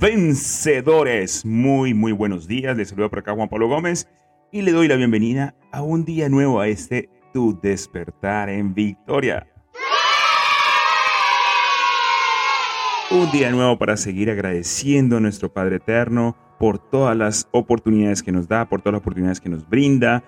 Vencedores, muy muy buenos días, les saludo por acá Juan Pablo Gómez y le doy la bienvenida a un día nuevo a este Tu despertar en victoria. Un día nuevo para seguir agradeciendo a nuestro Padre Eterno por todas las oportunidades que nos da, por todas las oportunidades que nos brinda,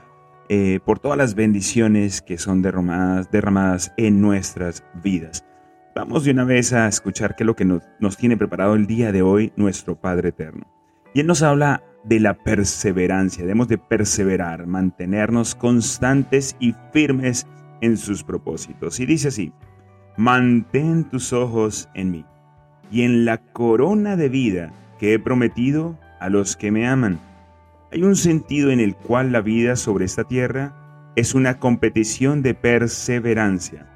eh, por todas las bendiciones que son derramadas, derramadas en nuestras vidas. Vamos de una vez a escuchar qué es lo que nos, nos tiene preparado el día de hoy nuestro Padre Eterno. Y Él nos habla de la perseverancia, debemos de perseverar, mantenernos constantes y firmes en sus propósitos. Y dice así, mantén tus ojos en mí y en la corona de vida que he prometido a los que me aman. Hay un sentido en el cual la vida sobre esta tierra es una competición de perseverancia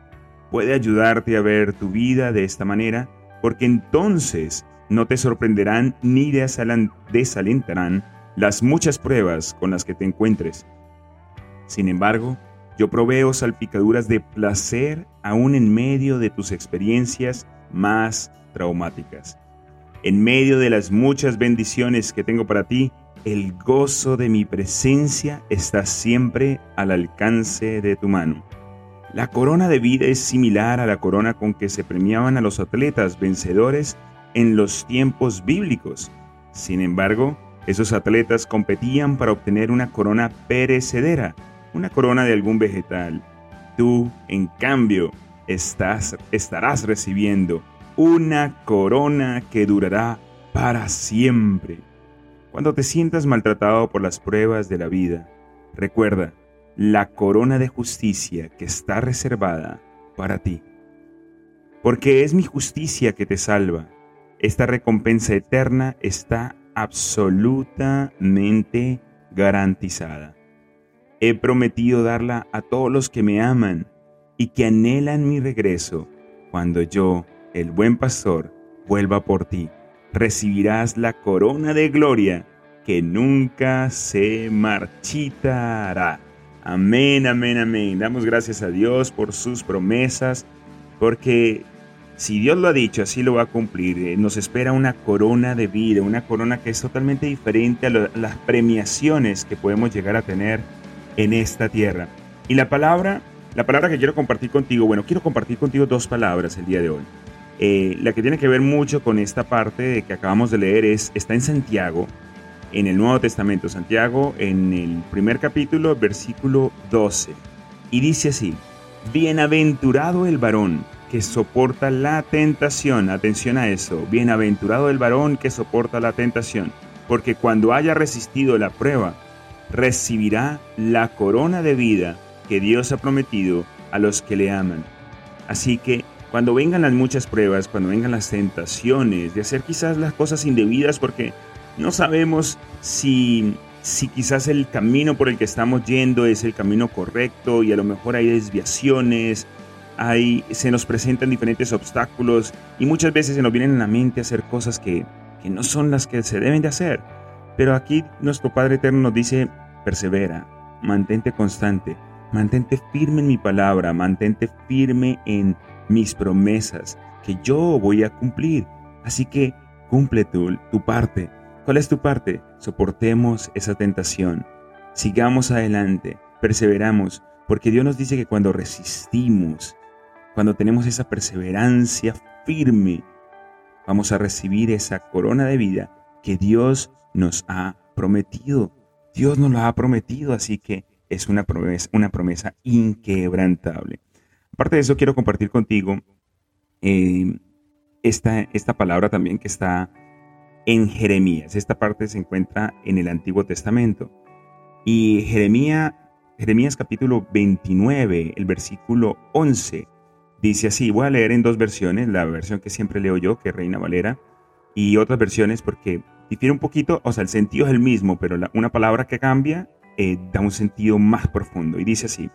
puede ayudarte a ver tu vida de esta manera, porque entonces no te sorprenderán ni desalentarán las muchas pruebas con las que te encuentres. Sin embargo, yo proveo salpicaduras de placer aún en medio de tus experiencias más traumáticas. En medio de las muchas bendiciones que tengo para ti, el gozo de mi presencia está siempre al alcance de tu mano. La corona de vida es similar a la corona con que se premiaban a los atletas vencedores en los tiempos bíblicos. Sin embargo, esos atletas competían para obtener una corona perecedera, una corona de algún vegetal. Tú, en cambio, estás, estarás recibiendo una corona que durará para siempre. Cuando te sientas maltratado por las pruebas de la vida, recuerda, la corona de justicia que está reservada para ti. Porque es mi justicia que te salva. Esta recompensa eterna está absolutamente garantizada. He prometido darla a todos los que me aman y que anhelan mi regreso. Cuando yo, el buen pastor, vuelva por ti, recibirás la corona de gloria que nunca se marchitará. Amén, amén, amén. Damos gracias a Dios por sus promesas, porque si Dios lo ha dicho, así lo va a cumplir. Eh, nos espera una corona de vida, una corona que es totalmente diferente a las premiaciones que podemos llegar a tener en esta tierra. Y la palabra, la palabra que quiero compartir contigo, bueno, quiero compartir contigo dos palabras el día de hoy. Eh, la que tiene que ver mucho con esta parte que acabamos de leer es, está en Santiago, en el Nuevo Testamento, Santiago, en el primer capítulo, versículo 12. Y dice así, Bienaventurado el varón que soporta la tentación, atención a eso, bienaventurado el varón que soporta la tentación, porque cuando haya resistido la prueba, recibirá la corona de vida que Dios ha prometido a los que le aman. Así que cuando vengan las muchas pruebas, cuando vengan las tentaciones de hacer quizás las cosas indebidas porque no sabemos si, si quizás el camino por el que estamos yendo es el camino correcto y a lo mejor hay desviaciones, hay, se nos presentan diferentes obstáculos y muchas veces se nos vienen a la mente hacer cosas que, que no son las que se deben de hacer. Pero aquí nuestro Padre Eterno nos dice, persevera, mantente constante, mantente firme en mi palabra, mantente firme en mis promesas que yo voy a cumplir. Así que cumple tu, tu parte, ¿Cuál es tu parte? Soportemos esa tentación. Sigamos adelante, perseveramos, porque Dios nos dice que cuando resistimos, cuando tenemos esa perseverancia firme, vamos a recibir esa corona de vida que Dios nos ha prometido. Dios nos lo ha prometido, así que es una promesa, una promesa inquebrantable. Aparte de eso, quiero compartir contigo eh, esta, esta palabra también que está en Jeremías. Esta parte se encuentra en el Antiguo Testamento. Y Jeremías, capítulo 29, el versículo 11, dice así, voy a leer en dos versiones, la versión que siempre leo yo, que Reina Valera, y otras versiones porque difiere un poquito, o sea, el sentido es el mismo, pero una palabra que cambia eh, da un sentido más profundo. Y dice así,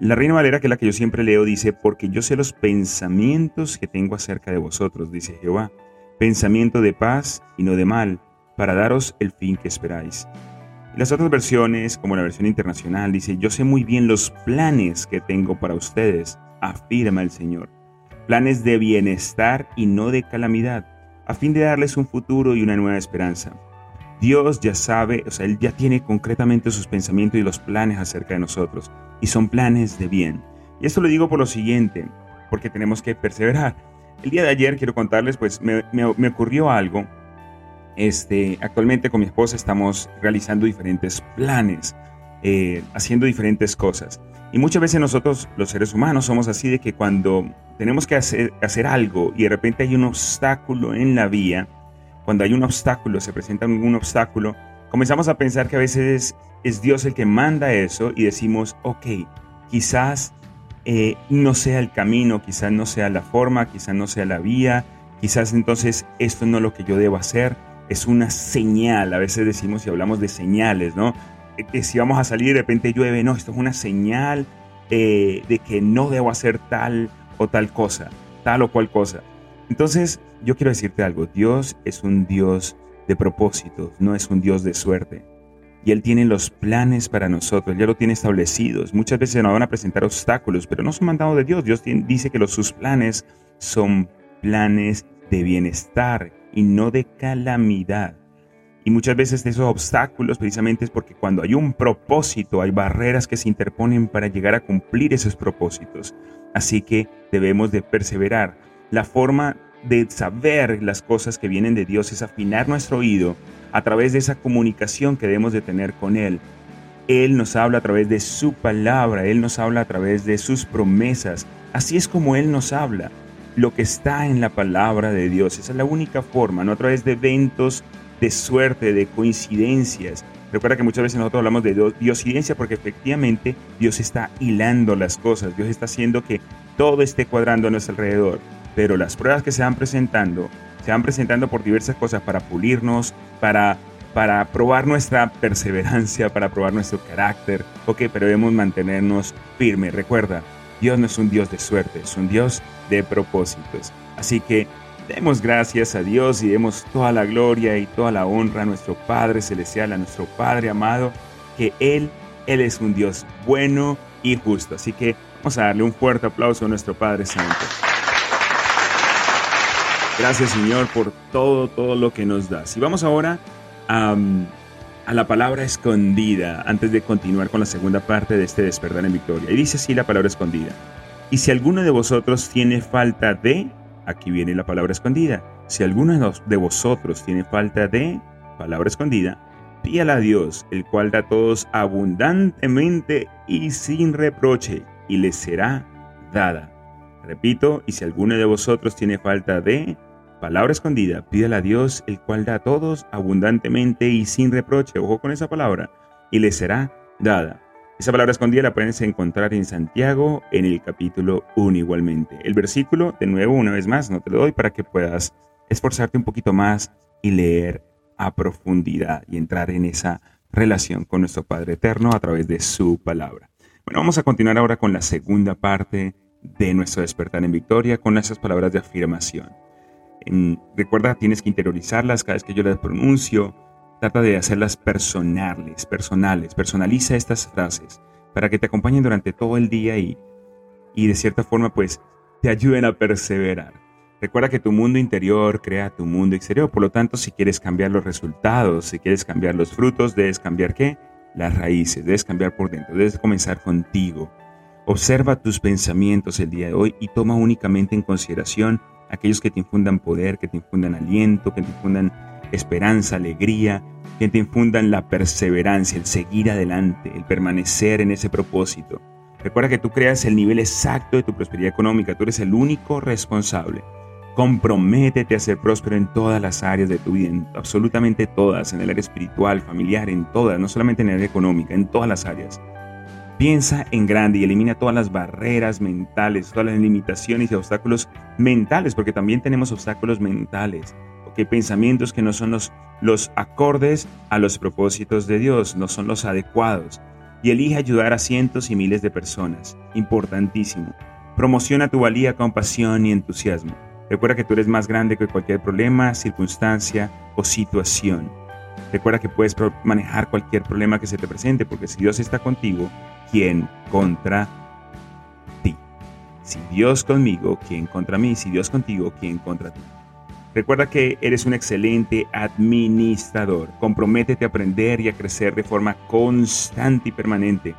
la Reina Valera, que es la que yo siempre leo, dice, porque yo sé los pensamientos que tengo acerca de vosotros, dice Jehová, pensamiento de paz y no de mal, para daros el fin que esperáis. Y las otras versiones, como la versión internacional, dice, yo sé muy bien los planes que tengo para ustedes, afirma el Señor. Planes de bienestar y no de calamidad, a fin de darles un futuro y una nueva esperanza. Dios ya sabe, o sea, Él ya tiene concretamente sus pensamientos y los planes acerca de nosotros, y son planes de bien. Y esto lo digo por lo siguiente, porque tenemos que perseverar. El día de ayer quiero contarles, pues me, ocurrió algo este, actualmente con mi esposa estamos realizando diferentes planes, eh, haciendo diferentes cosas. Y muchas veces nosotros, los seres humanos, somos así de que cuando tenemos que hacer, hacer algo y de repente hay un obstáculo en la vía, cuando hay un obstáculo, se presenta un obstáculo, comenzamos a pensar que a veces es Dios el que manda eso y decimos, ok, quizás eh, no sea el camino, quizás no sea la forma, quizás no sea la vía, quizás entonces esto no es lo que yo debo hacer es una señal. A veces decimos y hablamos de señales, ¿no? Que si vamos a salir de repente llueve, no, esto es una señal eh, de que no debo hacer tal o tal cosa, tal o cual cosa. Entonces, yo quiero decirte algo, Dios es un Dios de propósitos, no es un Dios de suerte. Y Él tiene los planes para nosotros, ya lo tiene establecidos. Muchas veces nos van a presentar obstáculos, pero no son mandados de Dios. Dios dice que los, sus planes son planes de bienestar y no de calamidad. Y muchas veces esos obstáculos precisamente es porque cuando hay un propósito hay barreras que se interponen para llegar a cumplir esos propósitos. Así que debemos de perseverar. La forma de saber las cosas que vienen de Dios es afinar nuestro oído a través de esa comunicación que debemos de tener con Él. Él nos habla a través de su palabra, Él nos habla a través de sus promesas. Así es como Él nos habla lo que está en la palabra de Dios. Esa es la única forma, no a través de eventos de suerte, de coincidencias. Recuerda que muchas veces nosotros hablamos de diosidencia porque efectivamente Dios está hilando las cosas, Dios está haciendo que todo esté cuadrando a nuestro alrededor. Pero las pruebas que se van presentando, se van presentando por diversas cosas para pulirnos, para, para probar nuestra perseverancia, para probar nuestro carácter. Ok, pero debemos mantenernos firmes. Recuerda, Dios no es un Dios de suerte, es un Dios de propósitos. Así que demos gracias a Dios y demos toda la gloria y toda la honra a nuestro Padre Celestial, a nuestro Padre amado, que Él, Él es un Dios bueno y justo. Así que vamos a darle un fuerte aplauso a nuestro Padre Santo. Gracias Señor por todo, todo lo que nos das. Y vamos ahora a, la palabra escondida antes de continuar con la segunda parte de este despertar en victoria. Y dice así la palabra escondida. Y si alguno de vosotros tiene falta de, aquí viene la palabra escondida, si alguno de vosotros tiene falta de, palabra escondida, píala a Dios, el cual da a todos abundantemente y sin reproche, y le será dada. Repito, y si alguno de vosotros tiene falta de, palabra escondida, pídala a Dios, el cual da a todos abundantemente y sin reproche, ojo con esa palabra, y le será dada. Esa palabra escondida la puedes encontrar en Santiago en el capítulo 1 igualmente. El versículo, de nuevo, una vez más, no te lo doy para que puedas esforzarte un poquito más y leer a profundidad y entrar en esa relación con nuestro Padre Eterno a través de su palabra. Bueno, vamos a continuar ahora con la segunda parte de nuestro despertar en victoria con esas palabras de afirmación. Recuerda, tienes que interiorizarlas cada vez que yo las pronuncio Trata de hacerlas personales, personales. Personaliza estas frases para que te acompañen durante todo el día y, y de cierta forma pues te ayuden a perseverar. Recuerda que tu mundo interior crea tu mundo exterior, por lo tanto si quieres cambiar los resultados, si quieres cambiar los frutos, debes cambiar qué? Las raíces, debes cambiar por dentro, debes comenzar contigo. Observa tus pensamientos el día de hoy y toma únicamente en consideración aquellos que te infundan poder, que te infundan aliento, que te infundan esperanza, alegría, que te infundan la perseverancia, el seguir adelante, el permanecer en ese propósito. Recuerda que tú creas el nivel exacto de tu prosperidad económica, tú eres el único responsable. Comprométete a ser próspero en todas las áreas de tu vida, absolutamente todas, en el área espiritual, familiar, en todas, no solamente en el área económica, en todas las áreas. Piensa en grande y elimina todas las barreras mentales, todas las limitaciones y obstáculos mentales, porque también tenemos obstáculos mentales hay pensamientos que no son los, los acordes a los propósitos de Dios, no son los adecuados. Y elige ayudar a cientos y miles de personas. Importantísimo. Promociona tu valía con pasión y entusiasmo. Recuerda que tú eres más grande que cualquier problema, circunstancia o situación. Recuerda que puedes manejar cualquier problema que se te presente, porque si Dios está contigo, ¿quién contra ti? Si Dios conmigo, ¿quién contra mí? Si Dios contigo, ¿quién contra ti? Recuerda que eres un excelente administrador. Comprométete a aprender y a crecer de forma constante y permanente.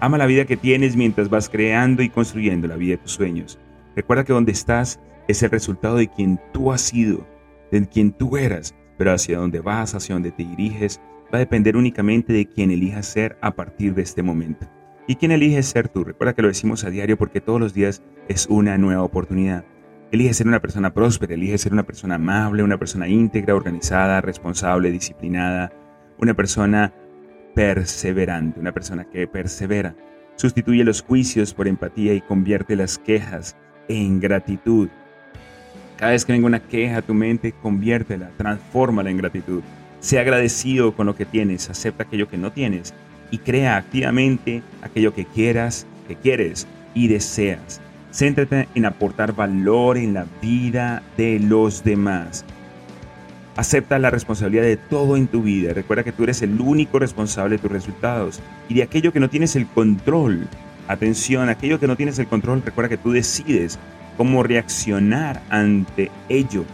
Ama la vida que tienes mientras vas creando y construyendo la vida de tus sueños. Recuerda que donde estás es el resultado de quien tú has sido, de quien tú eras, pero hacia dónde vas, hacia dónde te diriges, va a depender únicamente de quien elijas ser a partir de este momento. ¿Y quién eliges ser tú? Recuerda que lo decimos a diario porque todos los días es una nueva oportunidad. Elige ser una persona próspera, elige ser una persona amable, una persona íntegra, organizada, responsable, disciplinada, una persona perseverante, una persona que persevera. Sustituye los juicios por empatía y convierte las quejas en gratitud. Cada vez que venga una queja a tu mente, conviértela, transfórmala en gratitud. Sea agradecido con lo que tienes, acepta aquello que no tienes y crea activamente aquello que quieras, que quieres y deseas. Céntrate en aportar valor en la vida de los demás. Acepta la responsabilidad de todo en tu vida. Recuerda que tú eres el único responsable de tus resultados y de aquello que no tienes el control. Atención, aquello que no tienes el control, recuerda que tú decides cómo reaccionar ante ello.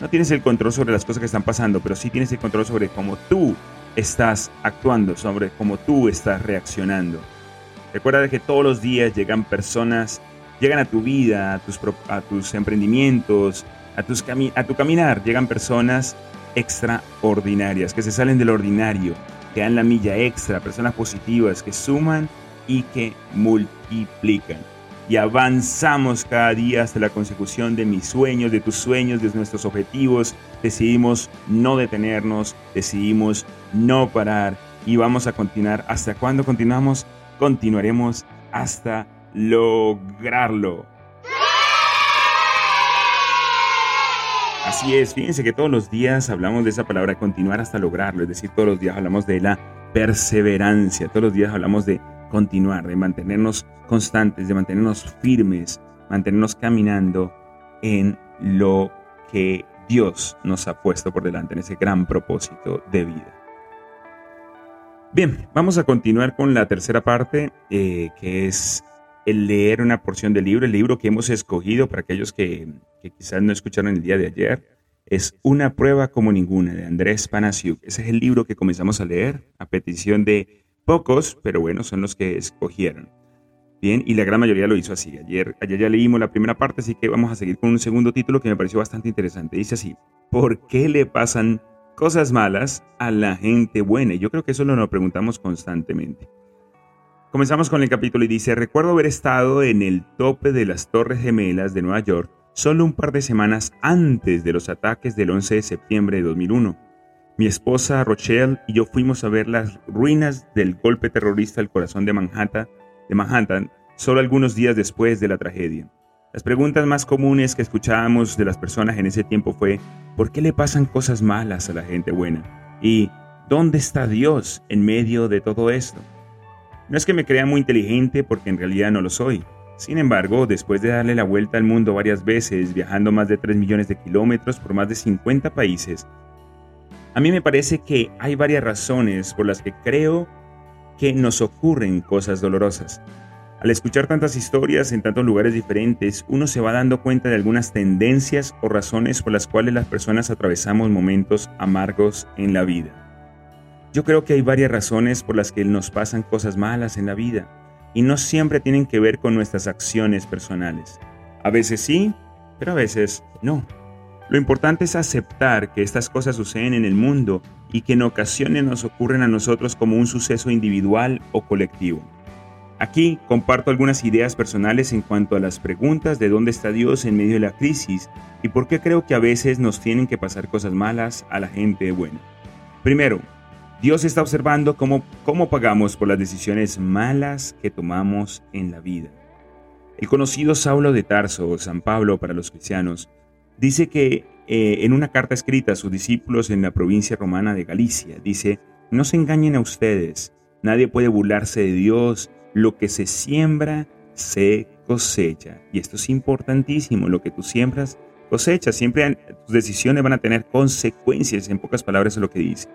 No tienes el control sobre las cosas que están pasando, pero sí tienes el control sobre cómo tú estás actuando, sobre cómo tú estás reaccionando. Recuerda que todos los días llegan personas, llegan a tu vida, a tus, a tus emprendimientos, a, tus a tu caminar, llegan personas extraordinarias, que se salen del ordinario, que dan la milla extra, personas positivas, que suman y que multiplican y avanzamos cada día hasta la consecución de mis sueños, de tus sueños, de nuestros objetivos. Decidimos no detenernos, decidimos no parar y vamos a continuar. ¿Hasta cuándo continuamos? Continuaremos hasta lograrlo. Así es, fíjense que todos los días hablamos de esa palabra continuar hasta lograrlo, es decir, todos los días hablamos de la perseverancia, todos los días hablamos de continuar, de mantenernos constantes, de mantenernos firmes, mantenernos caminando en lo que Dios nos ha puesto por delante, en ese gran propósito de vida. Bien, vamos a continuar con la tercera parte, eh, que es el leer una porción del libro, el libro que hemos escogido para aquellos que, que quizás no escucharon el día de ayer. Es Una prueba como ninguna de Andrés Panasiuk. Ese es el libro que comenzamos a leer a petición de Pocos, pero bueno, son los que escogieron. Bien, y la gran mayoría lo hizo así. Ayer, ayer ya leímos la primera parte, así que vamos a seguir con un segundo título que me pareció bastante interesante. Dice así, ¿por qué le pasan cosas malas a la gente buena? Y yo creo que eso lo nos preguntamos constantemente. Comenzamos con el capítulo y dice, recuerdo haber estado en el tope de las Torres Gemelas de Nueva York solo un par de semanas antes de los ataques del 11 de septiembre de 2001. Mi esposa Rochelle y yo fuimos a ver las ruinas del golpe terrorista al corazón de Manhattan, de solo algunos días después de la tragedia. Las preguntas más comunes que escuchábamos de las personas en ese tiempo fue, ¿por qué le pasan cosas malas a la gente buena? ¿Y dónde está Dios en medio de todo esto? No es que me crea muy inteligente porque en realidad no lo soy. Sin embargo, después de darle la vuelta al mundo varias veces, viajando más de 3 millones de kilómetros por más de 50 países, a mí me parece que hay varias razones por las que creo que nos ocurren cosas dolorosas. Al escuchar tantas historias en tantos lugares diferentes, uno se va dando cuenta de algunas tendencias o razones por las cuales las personas atravesamos momentos amargos en la vida. Yo creo que hay varias razones por las que nos pasan cosas malas en la vida y no siempre tienen que ver con nuestras acciones personales. A veces sí, pero a veces no. Lo importante es aceptar que estas cosas suceden en el mundo y que en ocasiones nos ocurren a nosotros como un suceso individual o colectivo. Aquí comparto algunas ideas personales en cuanto a las preguntas de dónde está Dios en medio de la crisis y por qué creo que a veces nos tienen que pasar cosas malas a la gente buena. Primero, Dios está observando cómo, cómo pagamos por las decisiones malas que tomamos en la vida. El conocido Saulo de Tarso, o San Pablo para los cristianos, dice que eh, en una carta escrita a sus discípulos en la provincia romana de Galicia. Dice, no se engañen a ustedes, nadie puede burlarse de Dios, lo que se siembra se cosecha. Y esto es importantísimo, lo que tú siembras cosecha. Siempre tus decisiones van a tener consecuencias, en pocas palabras es lo que dice.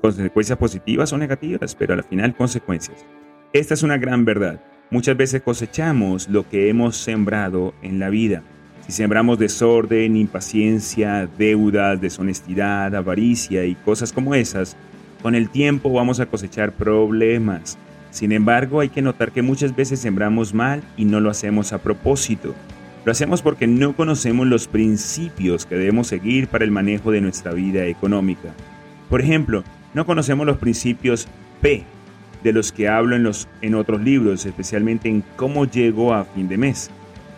consecuencias positivas o negativas, pero al final consecuencias. Esta es una gran verdad. Muchas veces cosechamos lo que hemos sembrado en la vida. Sembramos desorden, impaciencia, deudas, deshonestidad, avaricia y cosas como esas, con el tiempo vamos a cosechar problemas. Sin embargo, hay que notar que muchas veces sembramos mal y no lo hacemos a propósito. Lo hacemos porque no conocemos los principios que debemos seguir para el manejo de nuestra vida económica. Por ejemplo, no conocemos los principios P de los que hablo en, los, en otros libros, especialmente en cómo llego a fin de mes.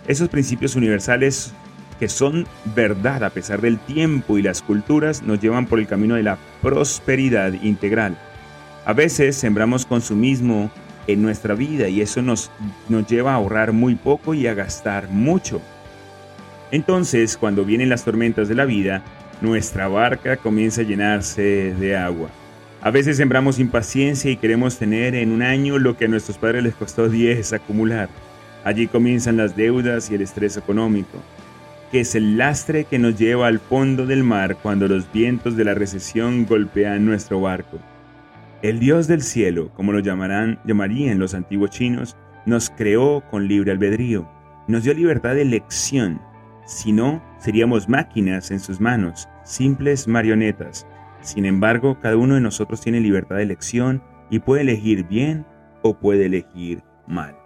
Esos principios universales que son verdad a pesar del tiempo y las culturas nos llevan por el camino de la prosperidad integral. A veces sembramos consumismo en nuestra vida y eso nos, nos lleva a ahorrar muy poco y a gastar mucho. Entonces, cuando vienen las tormentas de la vida, nuestra barca comienza a llenarse de agua. A veces sembramos impaciencia y queremos tener en un año lo que a nuestros padres les costó 10 acumular. Allí comienzan las deudas y el estrés económico, que es el lastre que nos lleva al fondo del mar cuando los vientos de la recesión golpean nuestro barco. El Dios del cielo, como lo llamarán, llamarían los antiguos chinos, nos creó con libre albedrío, nos dio libertad de elección. Si no, seríamos máquinas en sus manos, simples marionetas. Sin embargo, cada uno de nosotros tiene libertad de elección y puede elegir bien o puede elegir mal.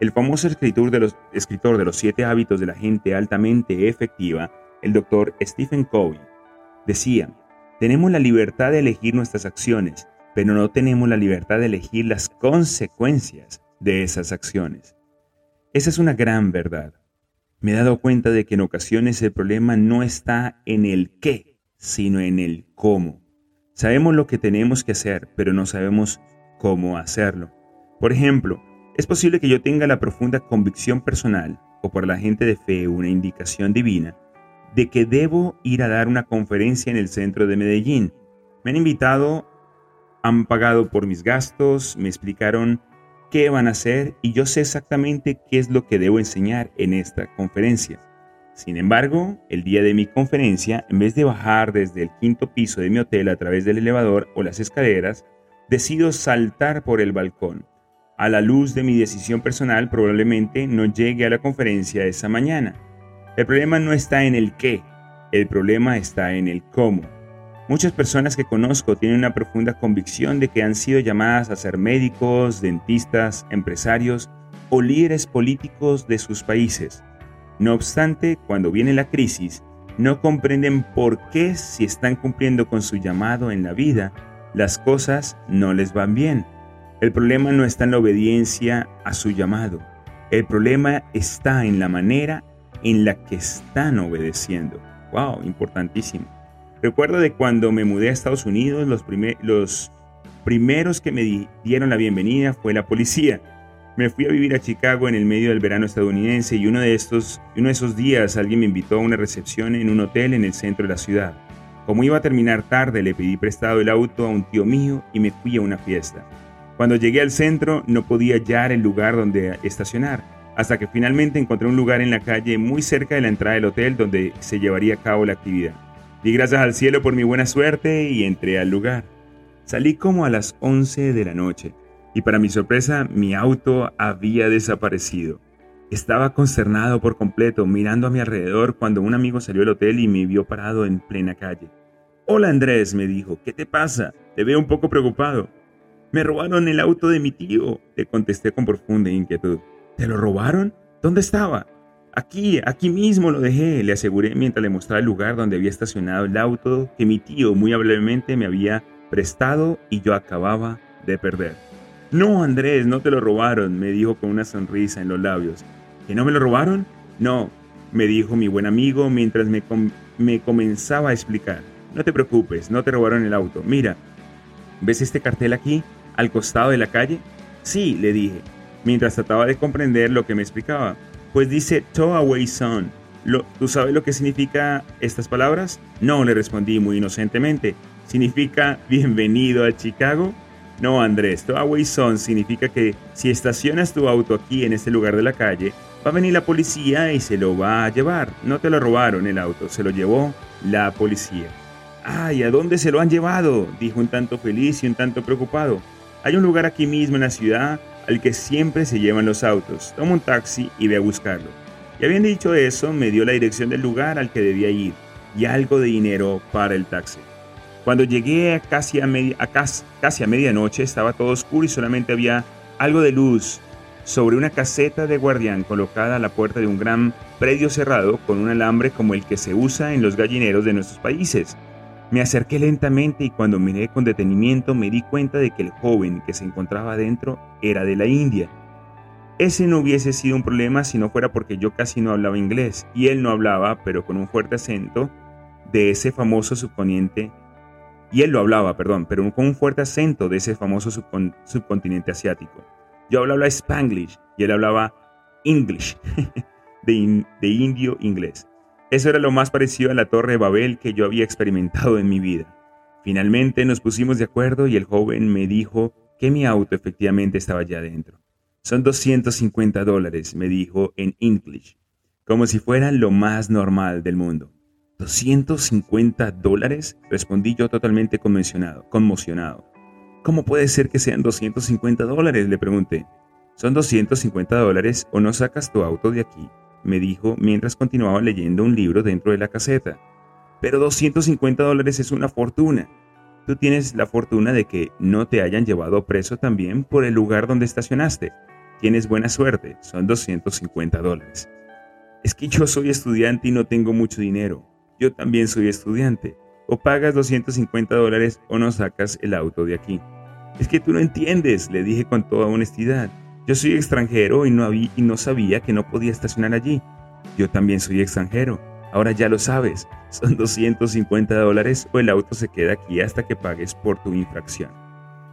El famoso escritor de, los, escritor de los siete hábitos de la gente altamente efectiva, el doctor Stephen Covey, decía, tenemos la libertad de elegir nuestras acciones, pero no tenemos la libertad de elegir las consecuencias de esas acciones. Esa es una gran verdad. Me he dado cuenta de que en ocasiones el problema no está en el qué, sino en el cómo. Sabemos lo que tenemos que hacer, pero no sabemos cómo hacerlo. Por ejemplo, es posible que yo tenga la profunda convicción personal, o por la gente de fe una indicación divina, de que debo ir a dar una conferencia en el centro de Medellín. Me han invitado, han pagado por mis gastos, me explicaron qué van a hacer y yo sé exactamente qué es lo que debo enseñar en esta conferencia. Sin embargo, el día de mi conferencia, en vez de bajar desde el quinto piso de mi hotel a través del elevador o las escaleras, decido saltar por el balcón a la luz de mi decisión personal, probablemente no llegue a la conferencia esa mañana. El problema no está en el qué, el problema está en el cómo. Muchas personas que conozco tienen una profunda convicción de que han sido llamadas a ser médicos, dentistas, empresarios o líderes políticos de sus países. No obstante, cuando viene la crisis, no comprenden por qué si están cumpliendo con su llamado en la vida, las cosas no les van bien. El problema no está en la obediencia a su llamado. El problema está en la manera en la que están obedeciendo. ¡Wow! Importantísimo. Recuerdo de cuando me mudé a Estados Unidos, los, primeros que me dieron la bienvenida fue la policía. Me fui a vivir a Chicago en el medio del verano estadounidense y uno de, estos, uno de esos días alguien me invitó a una recepción en un hotel en el centro de la ciudad. Como iba a terminar tarde, le pedí prestado el auto a un tío mío y me fui a una fiesta. Cuando llegué al centro no podía hallar el lugar donde estacionar, hasta que finalmente encontré un lugar en la calle muy cerca de la entrada del hotel donde se llevaría a cabo la actividad. Di gracias al cielo por mi buena suerte y entré al lugar. Salí como a las 11 de la noche y para mi sorpresa mi auto había desaparecido. Estaba consternado por completo mirando a mi alrededor cuando un amigo salió del hotel y me vio parado en plena calle. Hola Andrés, me dijo, ¿qué te pasa? Te veo un poco preocupado. Me robaron el auto de mi tío, le contesté con profunda inquietud. ¿Te lo robaron? ¿Dónde estaba? Aquí, aquí mismo lo dejé, le aseguré mientras le mostraba el lugar donde había estacionado el auto que mi tío muy amablemente me había prestado y yo acababa de perder. No, Andrés, no te lo robaron, me dijo con una sonrisa en los labios. ¿Que no me lo robaron? No, me dijo mi buen amigo mientras me, me comenzaba a explicar. No te preocupes, no te robaron el auto. Mira, ¿ves este cartel aquí? Al costado de la calle? Sí, le dije, mientras trataba de comprender lo que me explicaba. Pues dice Tow Away Son, ¿Tú sabes lo que significa estas palabras? No, le respondí muy inocentemente. ¿Significa bienvenido a Chicago? No, Andrés, Toaway Son significa que si estacionas tu auto aquí en este lugar de la calle, va a venir la policía y se lo va a llevar. No te lo robaron el auto, se lo llevó la policía. ¡Ay, ¿a dónde se lo han llevado? dijo un tanto feliz y un tanto preocupado. Hay un lugar aquí mismo en la ciudad al que siempre se llevan los autos. Toma un taxi y ve a buscarlo. Y habiendo dicho eso, me dio la dirección del lugar al que debía ir y algo de dinero para el taxi. Cuando llegué a casi a, casi a medianoche estaba todo oscuro y solamente había algo de luz sobre una caseta de guardián colocada a la puerta de un gran predio cerrado con un alambre como el que se usa en los gallineros de nuestros países. Me acerqué lentamente y cuando miré con detenimiento me di cuenta de que el joven que se encontraba dentro era de la India ese no hubiese sido un problema si no fuera porque yo casi no hablaba inglés y él no hablaba, pero con un fuerte acento de ese famoso subcontinente. Y él lo hablaba, perdón, pero con un fuerte acento de ese famoso subcontinente asiático. Yo hablaba spanglish y él hablaba english, de, de indio inglés. Eso era lo más parecido a la torre de Babel que yo había experimentado en mi vida. Finalmente nos pusimos de acuerdo y el joven me dijo que mi auto efectivamente estaba allá adentro. Son 250 dólares, me dijo en English, como si fueran lo más normal del mundo. ¿250 dólares? Respondí yo totalmente conmocionado, conmocionado. ¿Cómo puede ser que sean 250 dólares? Le pregunté. Son 250 dólares o no sacas tu auto de aquí, me dijo mientras continuaba leyendo un libro dentro de la caseta. Pero 250 dólares es una fortuna. Tú tienes la fortuna de que no te hayan llevado preso también por el lugar donde estacionaste. Tienes buena suerte, son 250 dólares. Es que yo soy estudiante y no tengo mucho dinero. Yo también soy estudiante. O pagas 250 dólares o no sacas el auto de aquí. Es que tú no entiendes, le dije con toda honestidad. Yo soy extranjero y no, había, y no sabía que no podía estacionar allí. Yo también soy extranjero. Ahora ya lo sabes. Son 250 dólares o el auto se queda aquí hasta que pagues por tu infracción.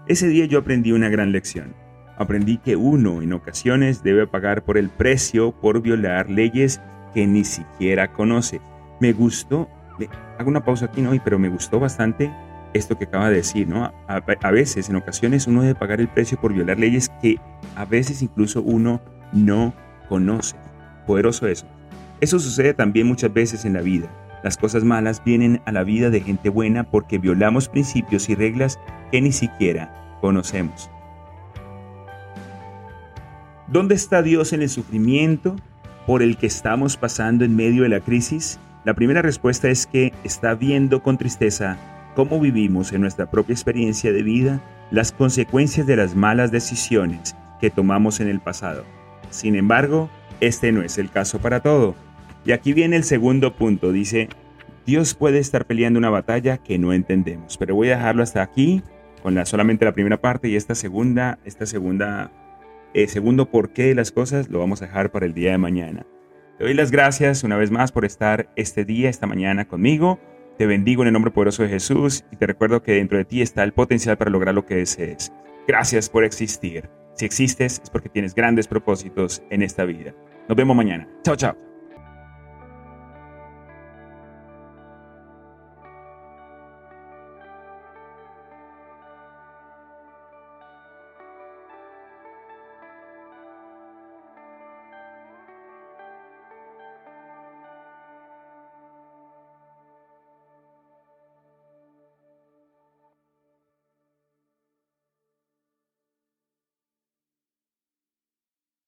Ese día yo aprendí una gran lección aprendí que uno en ocasiones debe pagar por el precio por violar leyes que ni siquiera conoce. Me gustó, hago una pausa aquí, ¿no? Pero me gustó bastante esto que acaba de decir, ¿no? A, veces, en ocasiones, uno debe pagar el precio por violar leyes que a veces incluso uno no conoce. Poderoso eso. Eso sucede también muchas veces en la vida. Las cosas malas vienen a la vida de gente buena porque violamos principios y reglas que ni siquiera conocemos. ¿Dónde está Dios en el sufrimiento por el que estamos pasando en medio de la crisis? La primera respuesta es que está viendo con tristeza cómo vivimos en nuestra propia experiencia de vida las consecuencias de las malas decisiones que tomamos en el pasado. Sin embargo, este no es el caso para todo. Y aquí viene el segundo punto, dice, Dios puede estar peleando una batalla que no entendemos, pero voy a dejarlo hasta aquí con la, solamente la primera parte y esta segunda, esta segunda eh, segundo por qué las cosas lo vamos a dejar para el día de mañana. Te doy las gracias una vez más por estar este día, esta mañana conmigo. Te bendigo en el nombre poderoso de Jesús y te recuerdo que dentro de ti está el potencial para lograr lo que desees. Gracias por existir. Si existes es porque tienes grandes propósitos en esta vida. Nos vemos mañana. Chao, chao.